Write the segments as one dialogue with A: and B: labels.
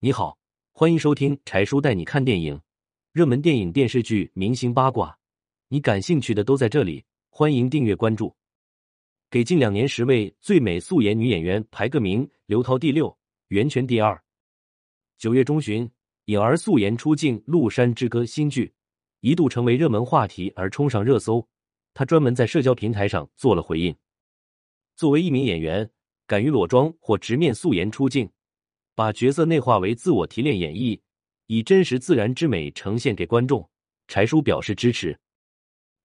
A: 你好，欢迎收听柴叔带你看电影，热门电影、电视剧、明星八卦，你感兴趣的都在这里。欢迎订阅关注。给近两年十位最美素颜女演员排个名，刘涛第六，袁泉第二。九月中旬，颖儿素颜出镜《麓山之歌》新剧，一度成为热门话题而冲上热搜。她专门在社交平台上做了回应。作为一名演员，敢于裸妆或直面素颜出镜，把角色内化为自我提炼演绎，以真实自然之美呈现给观众。柴叔表示支持。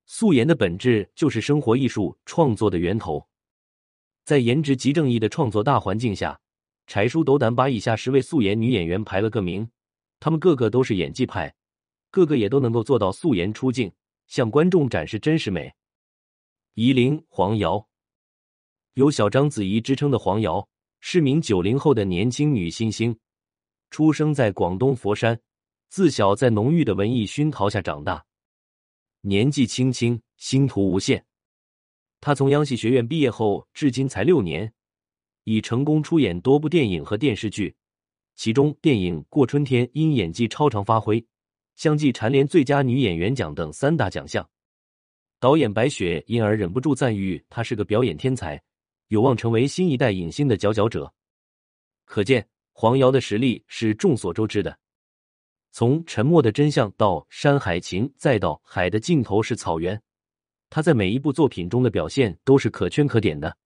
A: 素颜的本质就是生活艺术创作的源头，在颜值即正义的创作大环境下，柴叔斗胆把以下十位素颜女演员排了个名，她们个个都是演技派，个个也都能够做到素颜出镜，向观众展示真实美。夷陵黄瑶，有“小章子怡”之称的黄瑶是名九零后的年轻女新星，出生在广东佛山，自小在浓郁的文艺熏陶下长大。年纪轻轻，星途无限。她从央戏学院毕业后，至今才六年，已成功出演多部电影和电视剧。其中，电影《过春天》因演技超常发挥，相继蝉联最佳女演员奖等三大奖项。导演白雪因而忍不住赞誉她是个表演天才，有望成为新一代影星的佼佼者。可见，黄瑶的实力是众所周知的。从《沉默的真相》到《山海情》，再到《海的尽头是草原》，他在每一部作品中的表现都是可圈可点的。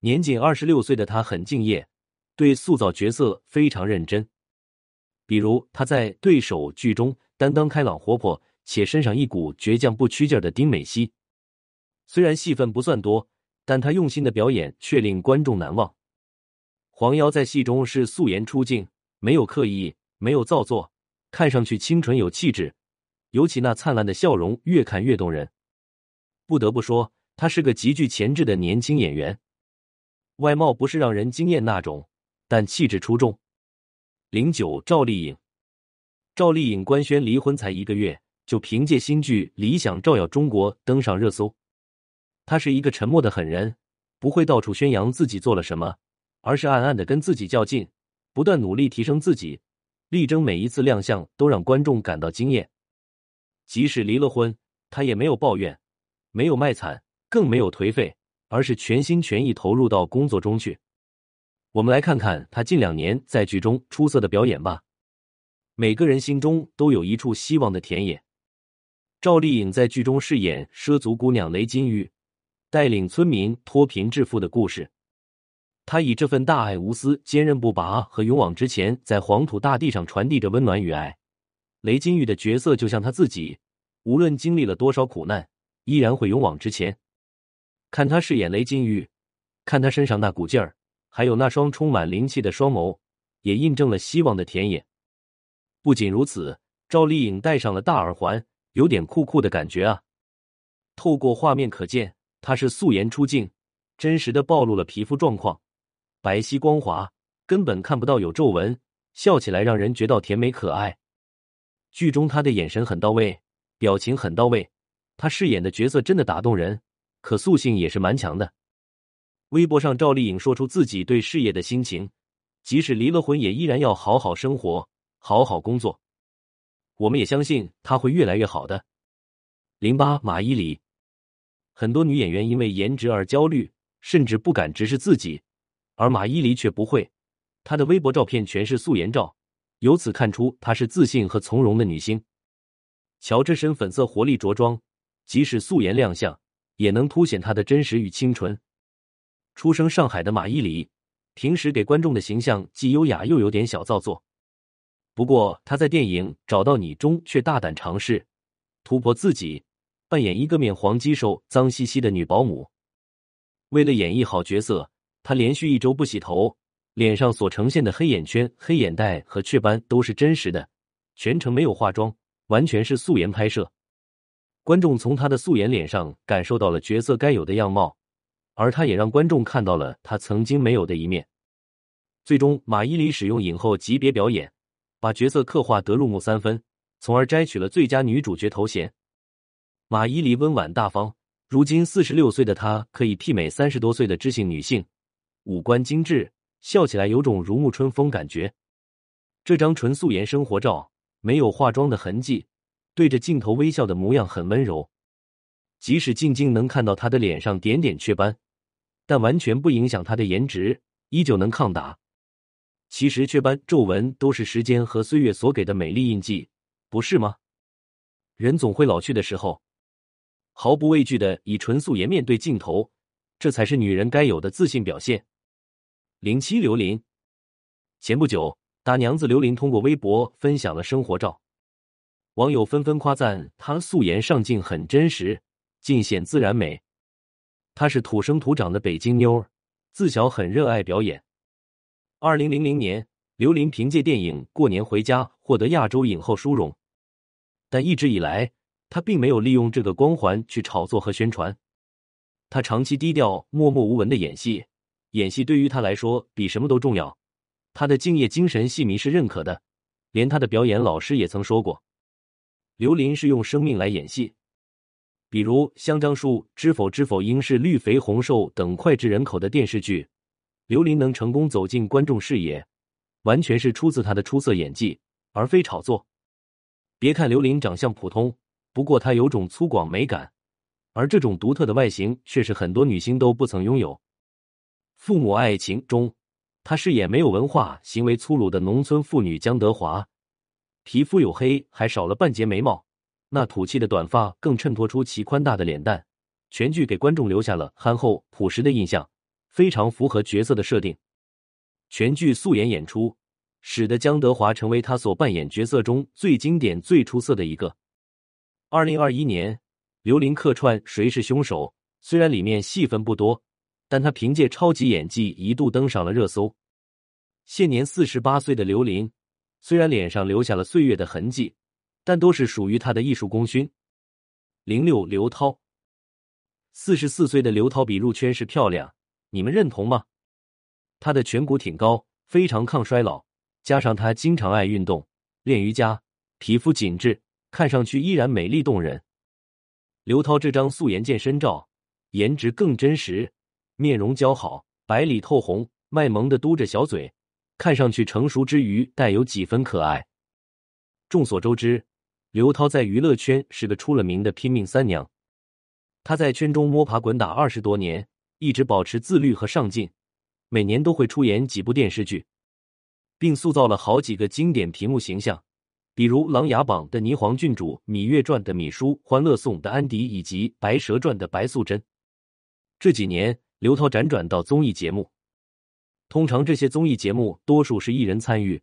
A: 年仅二十六岁的他很敬业，对塑造角色非常认真。比如他在《对手》剧中担当开朗活泼且身上一股倔强不屈劲的丁美熙，虽然戏份不算多，但他用心的表演却令观众难忘。黄瑶在戏中是素颜出镜，没有刻意，没有造作。看上去清纯有气质，尤其那灿烂的笑容，越看越动人。不得不说，她是个极具潜质的年轻演员。外貌不是让人惊艳那种，但气质出众。零九赵丽颖，赵丽颖官宣离婚才一个月，就凭借新剧《理想照耀中国》登上热搜。他是一个沉默的狠人，不会到处宣扬自己做了什么，而是暗暗的跟自己较劲，不断努力提升自己。力争每一次亮相都让观众感到惊艳，即使离了婚，他也没有抱怨，没有卖惨，更没有颓废，而是全心全意投入到工作中去。我们来看看他近两年在剧中出色的表演吧。每个人心中都有一处希望的田野。赵丽颖在剧中饰演畲族姑娘雷金玉，带领村民脱贫致富的故事。他以这份大爱无私、坚韧不拔和勇往直前，在黄土大地上传递着温暖与爱。雷金玉的角色就像他自己，无论经历了多少苦难，依然会勇往直前。看他饰演雷金玉，看他身上那股劲儿，还有那双充满灵气的双眸，也印证了希望的田野。不仅如此，赵丽颖戴上了大耳环，有点酷酷的感觉啊！透过画面可见，她是素颜出镜，真实的暴露了皮肤状况。白皙光滑，根本看不到有皱纹，笑起来让人觉得甜美可爱。剧中她的眼神很到位，表情很到位，她饰演的角色真的打动人，可塑性也是蛮强的。微博上，赵丽颖说出自己对事业的心情，即使离了婚，也依然要好好生活，好好工作。我们也相信她会越来越好的。零八马伊琍，很多女演员因为颜值而焦虑，甚至不敢直视自己。而马伊琍却不会，她的微博照片全是素颜照，由此看出她是自信和从容的女星。瞧这身粉色活力着装，即使素颜亮相，也能凸显她的真实与清纯。出生上海的马伊琍，平时给观众的形象既优雅又有点小造作。不过她在电影《找到你》中却大胆尝试突破自己，扮演一个面黄肌瘦、脏兮兮的女保姆。为了演绎好角色。她连续一周不洗头，脸上所呈现的黑眼圈、黑眼袋和雀斑都是真实的，全程没有化妆，完全是素颜拍摄。观众从他的素颜脸上感受到了角色该有的样貌，而他也让观众看到了他曾经没有的一面。最终，马伊琍使用影后级别表演，把角色刻画得入木三分，从而摘取了最佳女主角头衔。马伊琍温婉大方，如今四十六岁的她可以媲美三十多岁的知性女性。五官精致，笑起来有种如沐春风感觉。这张纯素颜生活照，没有化妆的痕迹，对着镜头微笑的模样很温柔。即使静静能看到她的脸上点点雀斑，但完全不影响她的颜值，依旧能抗打。其实雀斑、皱纹都是时间和岁月所给的美丽印记，不是吗？人总会老去的时候，毫不畏惧的以纯素颜面对镜头，这才是女人该有的自信表现。零七刘琳，前不久，大娘子刘琳通过微博分享了生活照，网友纷纷夸赞她素颜上镜很真实，尽显自然美。她是土生土长的北京妞儿，自小很热爱表演。二零零零年，刘琳凭借电影《过年回家》获得亚洲影后殊荣，但一直以来，他并没有利用这个光环去炒作和宣传。他长期低调、默默无闻的演戏，演戏对于他来说比什么都重要。他的敬业精神，戏迷是认可的，连他的表演老师也曾说过，刘琳是用生命来演戏。比如《香樟树》《知否知否应是绿肥红瘦》等脍炙人口的电视剧。刘琳能成功走进观众视野，完全是出自他的出色演技，而非炒作。别看刘琳长相普通，不过她有种粗犷美感，而这种独特的外形却是很多女星都不曾拥有。《父母爱情》中，她饰演没有文化、行为粗鲁的农村妇女江德华，皮肤黝黑，还少了半截眉毛，那土气的短发更衬托出其宽大的脸蛋，全剧给观众留下了憨厚朴实的印象。非常符合角色的设定，全剧素颜演出，使得江德华成为他所扮演角色中最经典、最出色的一个。二零二一年，刘琳客串《谁是凶手》，虽然里面戏份不多，但她凭借超级演技一度登上了热搜。现年四十八岁的刘琳，虽然脸上留下了岁月的痕迹，但都是属于她的艺术功勋。零六刘涛，四十四岁的刘涛比入圈时漂亮。你们认同吗？她的颧骨挺高，非常抗衰老，加上她经常爱运动、练瑜伽，皮肤紧致，看上去依然美丽动人。刘涛这张素颜健身照，颜值更真实，面容姣好，白里透红，卖萌的嘟着小嘴，看上去成熟之余带有几分可爱。众所周知，刘涛在娱乐圈是个出了名的拼命三娘，她在圈中摸爬滚打二十多年。一直保持自律和上进，每年都会出演几部电视剧，并塑造了好几个经典屏幕形象，比如《琅琊榜》的霓凰郡主、《芈月传》的芈姝、《欢乐颂》的安迪以及《白蛇传》的白素贞。这几年，刘涛辗转到综艺节目，通常这些综艺节目多数是艺人参与，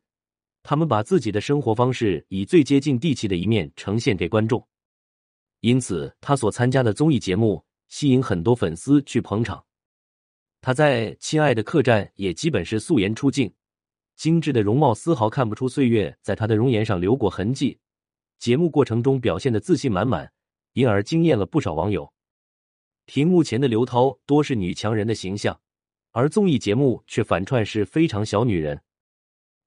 A: 他们把自己的生活方式以最接近地气的一面呈现给观众，因此他所参加的综艺节目。吸引很多粉丝去捧场，他在《亲爱的客栈》也基本是素颜出镜，精致的容貌丝毫看不出岁月在她的容颜上留过痕迹。节目过程中表现的自信满满，因而惊艳了不少网友。屏幕前的刘涛多是女强人的形象，而综艺节目却反串是非常小女人。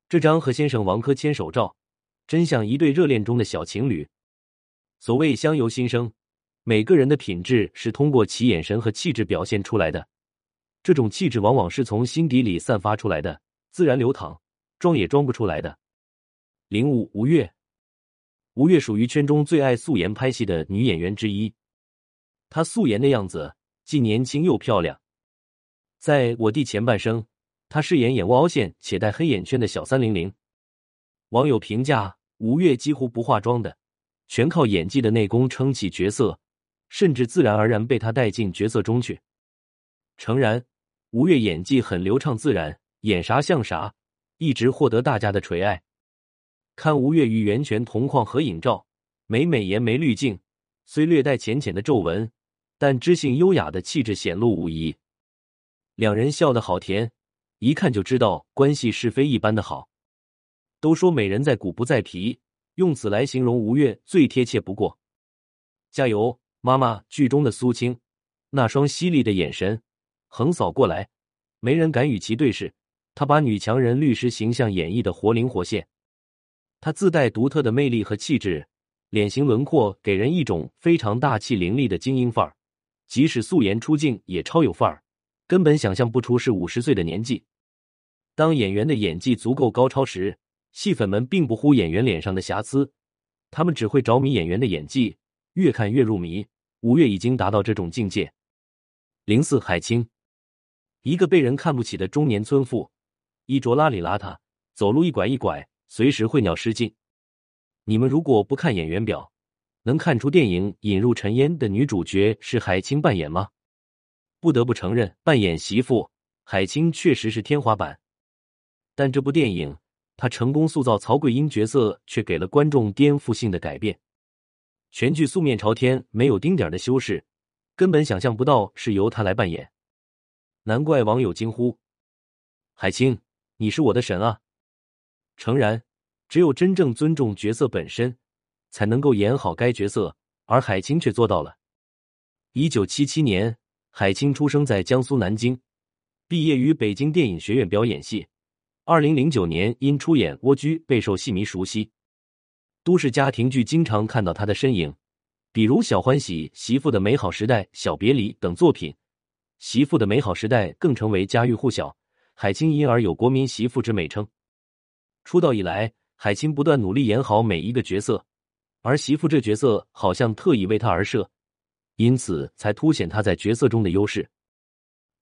A: 这张和先生王珂牵手照，真像一对热恋中的小情侣。所谓相由心生。每个人的品质是通过其眼神和气质表现出来的，这种气质往往是从心底里散发出来的，自然流淌，装也装不出来的。零五吴越，吴越属于圈中最爱素颜拍戏的女演员之一，她素颜的样子既年轻又漂亮。在我弟前半生，她饰演眼窝凹陷且带黑眼圈的小三零零，网友评价吴越几乎不化妆的，全靠演技的内功撑起角色。甚至自然而然被他带进角色中去。诚然，吴越演技很流畅自然，演啥像啥，一直获得大家的垂爱。看吴越与袁泉同框合影照，没美颜没滤镜，虽略带浅浅的皱纹，但知性优雅的气质显露无遗。两人笑得好甜，一看就知道关系是非一般的好。都说美人在骨不在皮，用此来形容吴越最贴切不过。加油！妈妈剧中的苏青，那双犀利的眼神横扫过来，没人敢与其对视。她把女强人律师形象演绎的活灵活现，她自带独特的魅力和气质，脸型轮廓给人一种非常大气凌厉的精英范儿，即使素颜出镜也超有范儿，根本想象不出是五十岁的年纪。当演员的演技足够高超时，戏粉们并不乎演员脸上的瑕疵，他们只会着迷演员的演技，越看越入迷。吴越已经达到这种境界。零四海清，一个被人看不起的中年村妇，衣着邋里邋遢，走路一拐一拐，随时会鸟失禁。你们如果不看演员表，能看出电影《引入尘烟》的女主角是海清扮演吗？不得不承认，扮演媳妇海清确实是天花板。但这部电影，她成功塑造曹桂英角色，却给了观众颠覆性的改变。全剧素面朝天，没有丁点的修饰，根本想象不到是由他来扮演。难怪网友惊呼：“海清，你是我的神啊！”诚然，只有真正尊重角色本身，才能够演好该角色，而海清却做到了。一九七七年，海清出生在江苏南京，毕业于北京电影学院表演系。二零零九年，因出演《蜗居》备受戏迷熟悉。都市家庭剧经常看到他的身影，比如《小欢喜》《媳妇的美好时代》《小别离》等作品，《媳妇的美好时代》更成为家喻户晓，海清因而有“国民媳妇”之美称。出道以来，海清不断努力演好每一个角色，而媳妇这角色好像特意为她而设，因此才凸显她在角色中的优势。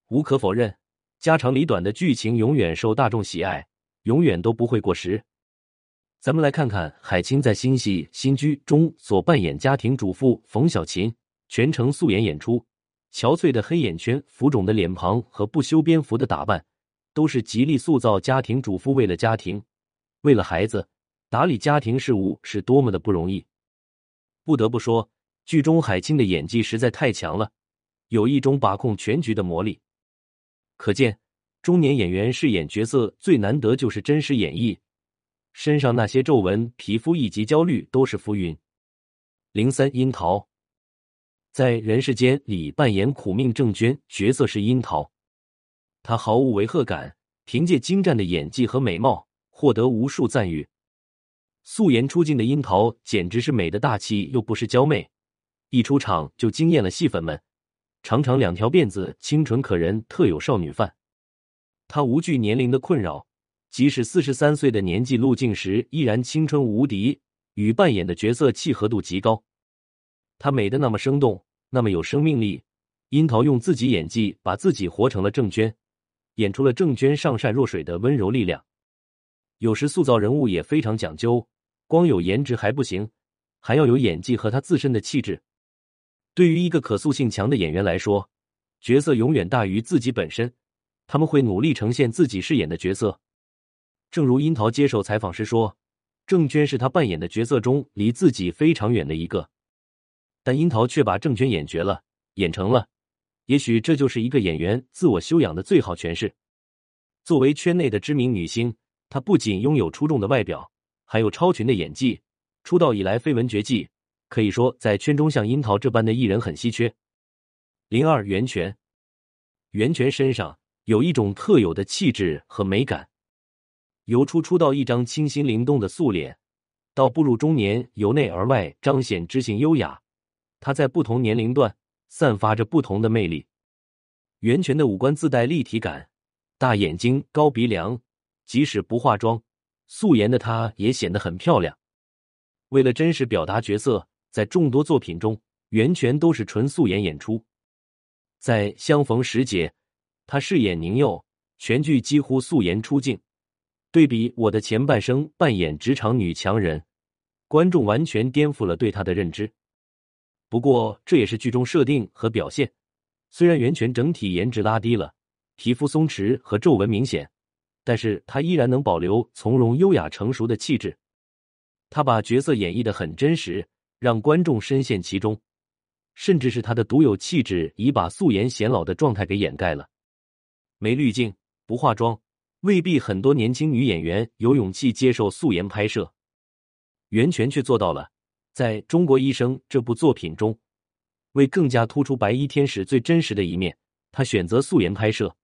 A: 无可否认，家长里短的剧情永远受大众喜爱，永远都不会过时。咱们来看看海清在新戏《新居》中所扮演家庭主妇冯小琴，全程素颜演出，憔悴的黑眼圈、浮肿的脸庞和不修边幅的打扮，都是极力塑造家庭主妇为了家庭、为了孩子打理家庭事务是多么的不容易。不得不说，剧中海清的演技实在太强了，有一种把控全局的魔力。可见，中年演员饰演角色最难得就是真实演绎。身上那些皱纹、皮肤以及焦虑都是浮云。零三樱桃在《人世间》里扮演苦命郑娟角色是樱桃，她毫无违和感，凭借精湛的演技和美貌获得无数赞誉。素颜出镜的樱桃简直是美的大气又不失娇媚，一出场就惊艳了戏粉们。长长两条辫子，清纯可人，特有少女范。她无惧年龄的困扰。即使四十三岁的年纪，路径时依然青春无敌，与扮演的角色契合度极高。她美的那么生动，那么有生命力。樱桃用自己演技把自己活成了郑娟，演出了郑娟上善若水的温柔力量。有时塑造人物也非常讲究，光有颜值还不行，还要有演技和他自身的气质。对于一个可塑性强的演员来说，角色永远大于自己本身，他们会努力呈现自己饰演的角色。正如樱桃接受采访时说：“郑娟是她扮演的角色中离自己非常远的一个，但樱桃却把郑娟演绝了，演成了。也许这就是一个演员自我修养的最好诠释。作为圈内的知名女星，她不仅拥有出众的外表，还有超群的演技。出道以来绯闻绝迹，可以说在圈中像樱桃这般的艺人很稀缺。”零二袁泉，袁泉身上有一种特有的气质和美感。由初出道一张清新灵动的素脸，到步入中年，由内而外彰显知性优雅。她在不同年龄段散发着不同的魅力。袁泉的五官自带立体感，大眼睛、高鼻梁，即使不化妆，素颜的她也显得很漂亮。为了真实表达角色，在众多作品中，袁泉都是纯素颜演出。在《相逢时节》，她饰演宁佑，全剧几乎素颜出镜。对比我的前半生扮演职场女强人，观众完全颠覆了对她的认知。不过这也是剧中设定和表现。虽然袁泉整体颜值拉低了，皮肤松弛和皱纹明显，但是她依然能保留从容、优雅、成熟的气质。她把角色演绎的很真实，让观众深陷其中，甚至是她的独有气质已把素颜显老的状态给掩盖了。没滤镜，不化妆。未必很多年轻女演员有勇气接受素颜拍摄，袁泉却做到了。在中国医生这部作品中，为更加突出白衣天使最真实的一面，他选择素颜拍摄。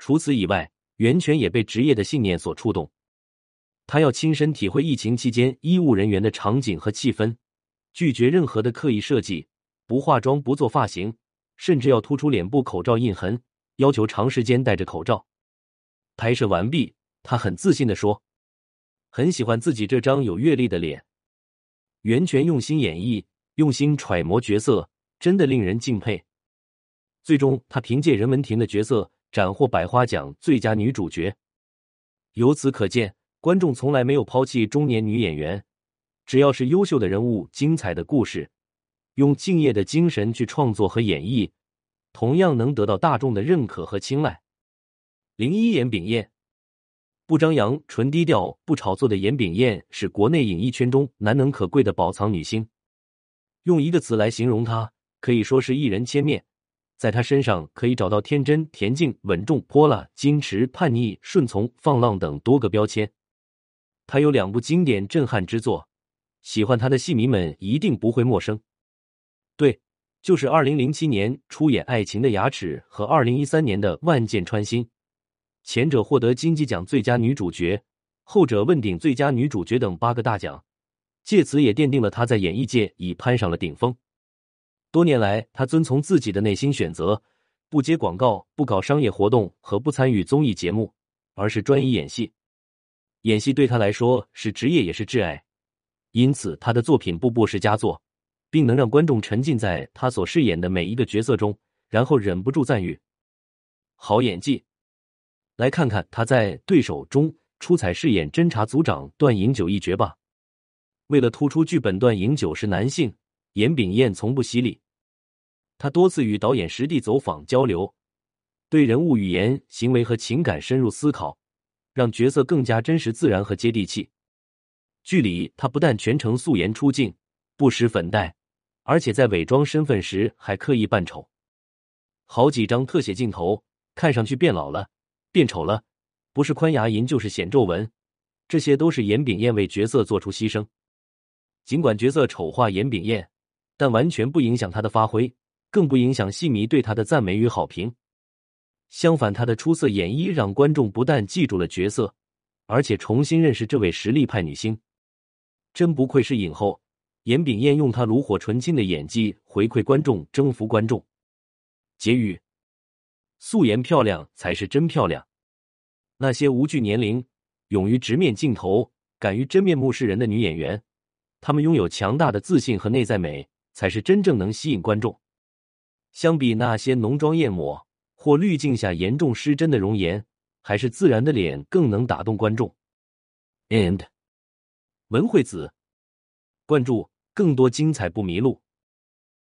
A: 除此以外，袁泉也被职业的信念所触动，她要亲身体会疫情期间医务人员的场景和气氛，拒绝任何的刻意设计，不化妆、不做发型，甚至要突出脸部口罩印痕，要求长时间戴着口罩。拍摄完毕，他很自信的说：“很喜欢自己这张有阅历的脸。袁泉用心演绎，用心揣摩角色，真的令人敬佩。最终，她凭借任文婷的角色斩获百花奖最佳女主角。由此可见，观众从来没有抛弃中年女演员，只要是优秀的人物、精彩的故事，用敬业的精神去创作和演绎，同样能得到大众的认可和青睐。零一言炳燕，不张扬、纯低调、不炒作的严炳燕是国内演艺圈中难能可贵的宝藏女星。用一个词来形容她，可以说是一人千面。在她身上可以找到天真、恬静、稳重、泼辣、矜持、叛逆、顺从、放浪等多个标签。她有两部经典震撼之作，喜欢她的戏迷们一定不会陌生。对，就是二零零七年出演《爱情的牙齿》和二零一三年的《万箭穿心》。前者获得金鸡奖最佳女主角，后者问鼎最佳女主角等八个大奖，借此也奠定了她在演艺界已攀上了顶峰。多年来，她遵从自己的内心选择，不接广告，不搞商业活动和不参与综艺节目，而是专一演戏。演戏对她来说是职业也是挚爱，因此她的作品步步是佳作，并能让观众沉浸在她所饰演的每一个角色中，然后忍不住赞誉：好演技。来看看他在《对手》中出彩饰演侦查组长段银九一角吧。为了突出剧本，段银九是男性，严炳燕从不犀利。他多次与导演实地走访交流，对人物语言、行为和情感深入思考，让角色更加真实、自然和接地气。剧里他不但全程素颜出镜，不施粉黛，而且在伪装身份时还刻意扮丑。好几张特写镜头，看上去变老了。变丑了，不是宽牙龈就是显皱纹，这些都是严炳燕为角色做出牺牲。尽管角色丑化严炳燕，但完全不影响她的发挥，更不影响戏迷对她的赞美与好评。相反，她的出色演绎让观众不但记住了角色，而且重新认识这位实力派女星。真不愧是影后，严炳燕用她炉火纯青的演技回馈观众，征服观众。结语。素颜漂亮才是真漂亮。那些无惧年龄、勇于直面镜头、敢于真面目示人的女演员，她们拥有强大的自信和内在美，才是真正能吸引观众。相比那些浓妆艳抹或滤镜下严重失真的容颜，还是自然的脸更能打动观众。And 文惠子，关注更多精彩不迷路。